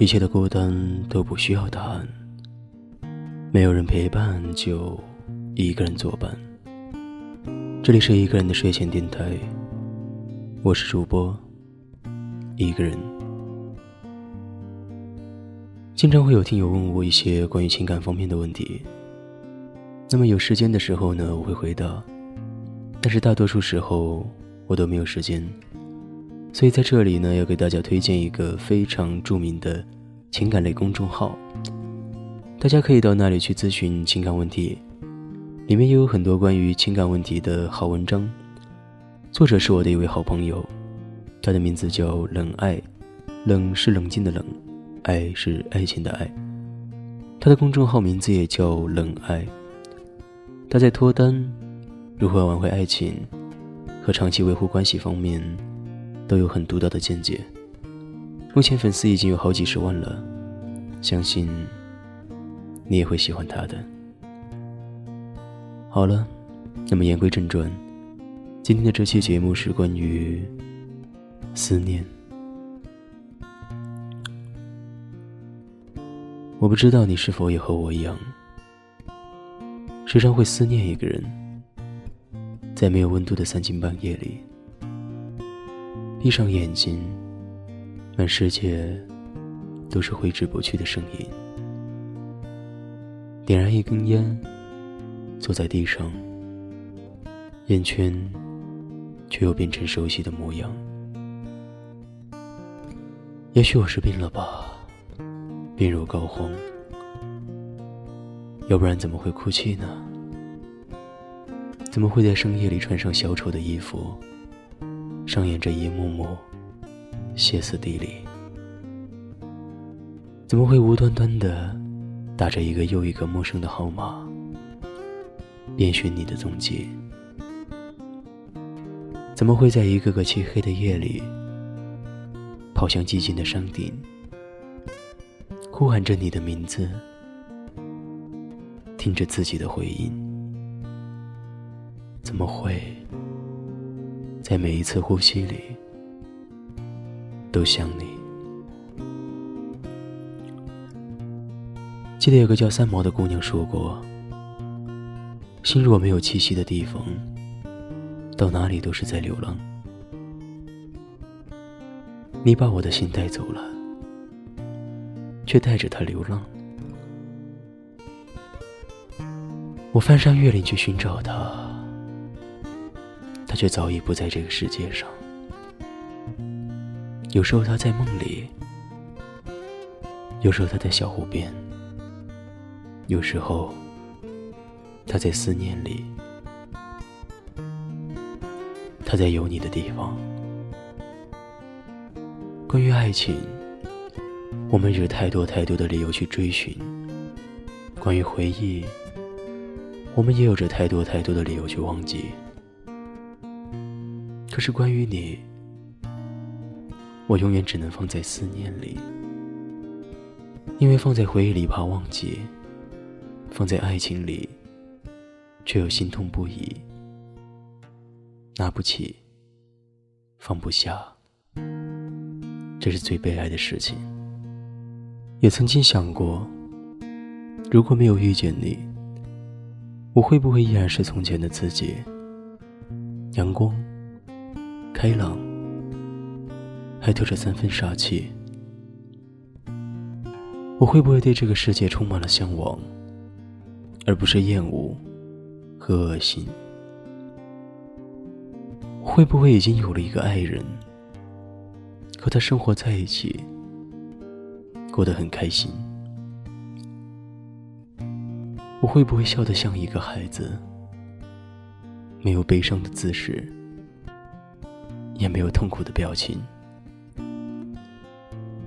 一切的孤单都不需要答案，没有人陪伴就一个人作伴。这里是一个人的睡前电台，我是主播一个人。经常会有听友问我一些关于情感方面的问题，那么有时间的时候呢，我会回答，但是大多数时候我都没有时间。所以在这里呢，要给大家推荐一个非常著名的情感类公众号，大家可以到那里去咨询情感问题，里面也有很多关于情感问题的好文章。作者是我的一位好朋友，他的名字叫冷爱，冷是冷静的冷，爱是爱情的爱。他的公众号名字也叫冷爱。他在脱单、如何挽回爱情和长期维护关系方面。都有很独到的见解，目前粉丝已经有好几十万了，相信你也会喜欢他的。好了，那么言归正传，今天的这期节目是关于思念。我不知道你是否也和我一样，时常会思念一个人，在没有温度的三更半夜里。闭上眼睛，满世界都是挥之不去的声音。点燃一根烟，坐在地上，烟圈却又变成熟悉的模样。也许我是病了吧，病入膏肓，要不然怎么会哭泣呢？怎么会在深夜里穿上小丑的衣服？上演着一幕幕歇斯底里，怎么会无端端的打着一个又一个陌生的号码，遍寻你的踪迹？怎么会在一个个漆黑的夜里，跑向寂静的山顶，呼喊着你的名字，听着自己的回音？怎么会？在每一次呼吸里，都想你。记得有个叫三毛的姑娘说过：“心若没有栖息的地方，到哪里都是在流浪。”你把我的心带走了，却带着它流浪。我翻山越岭去寻找它。他却早已不在这个世界上。有时候他在梦里，有时候他在小湖边，有时候他在思念里，他在有你的地方。关于爱情，我们有太多太多的理由去追寻；关于回忆，我们也有着太多太多的理由去忘记。可是关于你，我永远只能放在思念里，因为放在回忆里怕忘记，放在爱情里，却又心痛不已，拿不起，放不下，这是最悲哀的事情。也曾经想过，如果没有遇见你，我会不会依然是从前的自己？阳光。开朗，还透着三分杀气。我会不会对这个世界充满了向往，而不是厌恶和恶心？会不会已经有了一个爱人，和他生活在一起，过得很开心？我会不会笑得像一个孩子，没有悲伤的姿势？也没有痛苦的表情，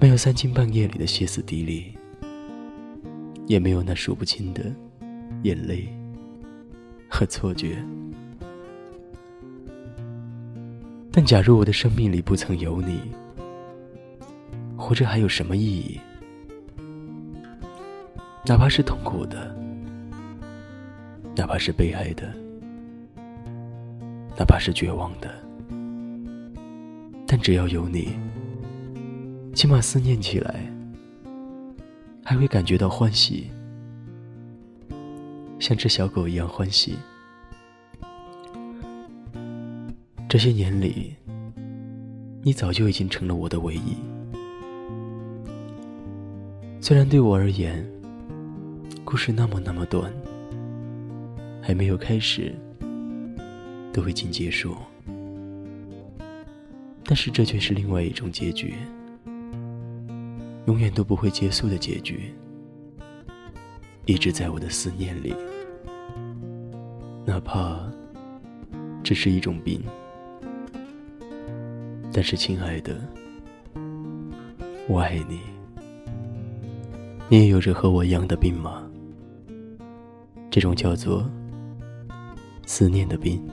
没有三更半夜里的歇斯底里，也没有那数不清的眼泪和错觉。但假如我的生命里不曾有你，活着还有什么意义？哪怕是痛苦的，哪怕是悲哀的，哪怕是绝望的。只要有你，起码思念起来还会感觉到欢喜，像只小狗一样欢喜。这些年里，你早就已经成了我的唯一。虽然对我而言，故事那么那么短，还没有开始，都已经结束，但是这却是另外一种结局，永远都不会结束的结局，一直在我的思念里，哪怕只是一种病。但是，亲爱的，我爱你。你也有着和我一样的病吗？这种叫做思念的病。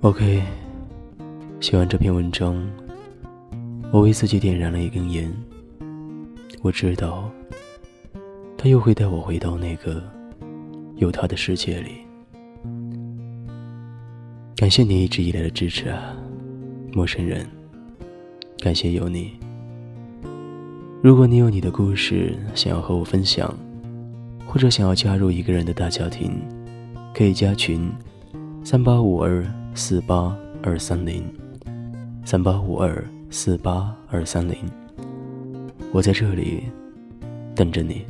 OK，写完这篇文章，我为自己点燃了一根烟。我知道，他又会带我回到那个有他的世界里。感谢你一直以来的支持啊，陌生人。感谢有你。如果你有你的故事想要和我分享，或者想要加入一个人的大家庭，可以加群：三八五二四八二三零，三八五二四八二三零。我在这里等着你。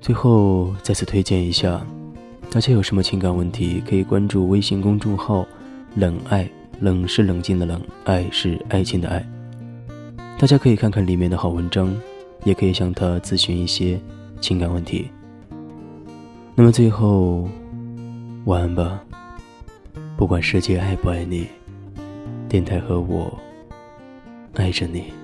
最后再次推荐一下。大家有什么情感问题，可以关注微信公众号“冷爱”，冷是冷静的冷，爱是爱情的爱。大家可以看看里面的好文章，也可以向他咨询一些情感问题。那么最后，晚安吧。不管世界爱不爱你，电台和我爱着你。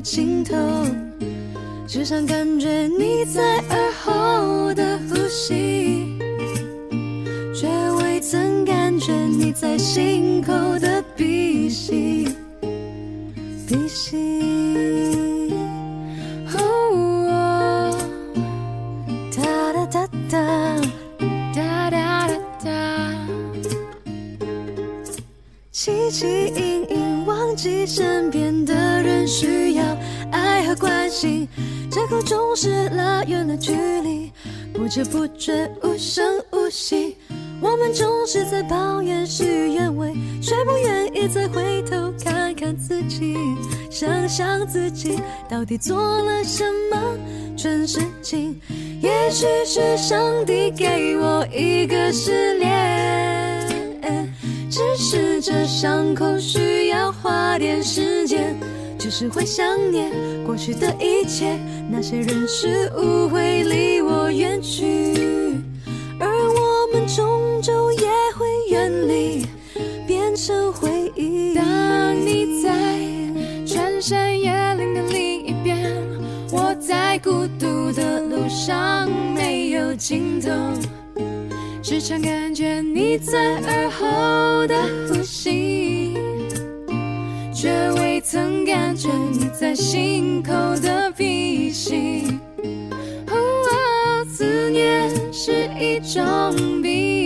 尽头，只想感觉你在耳后的呼吸，却未曾感觉你在心口的鼻息，鼻息。汲汲营营忘记身不知不觉无声无息。我们总是在抱怨事与愿违，却不愿意再回头看看自己，想想自己到底做了什么蠢事情。也许是上帝给我一个失恋。只是这伤口需要花点时间，就是会想念过去的一切，那些人事物会离远去，而我们终究也会远离，变成回忆。当你在穿山越岭的另一边，我在孤独的路上没有尽头。时常感觉你在耳后的呼吸，却未曾感觉你在心口的鼻息。是一种病。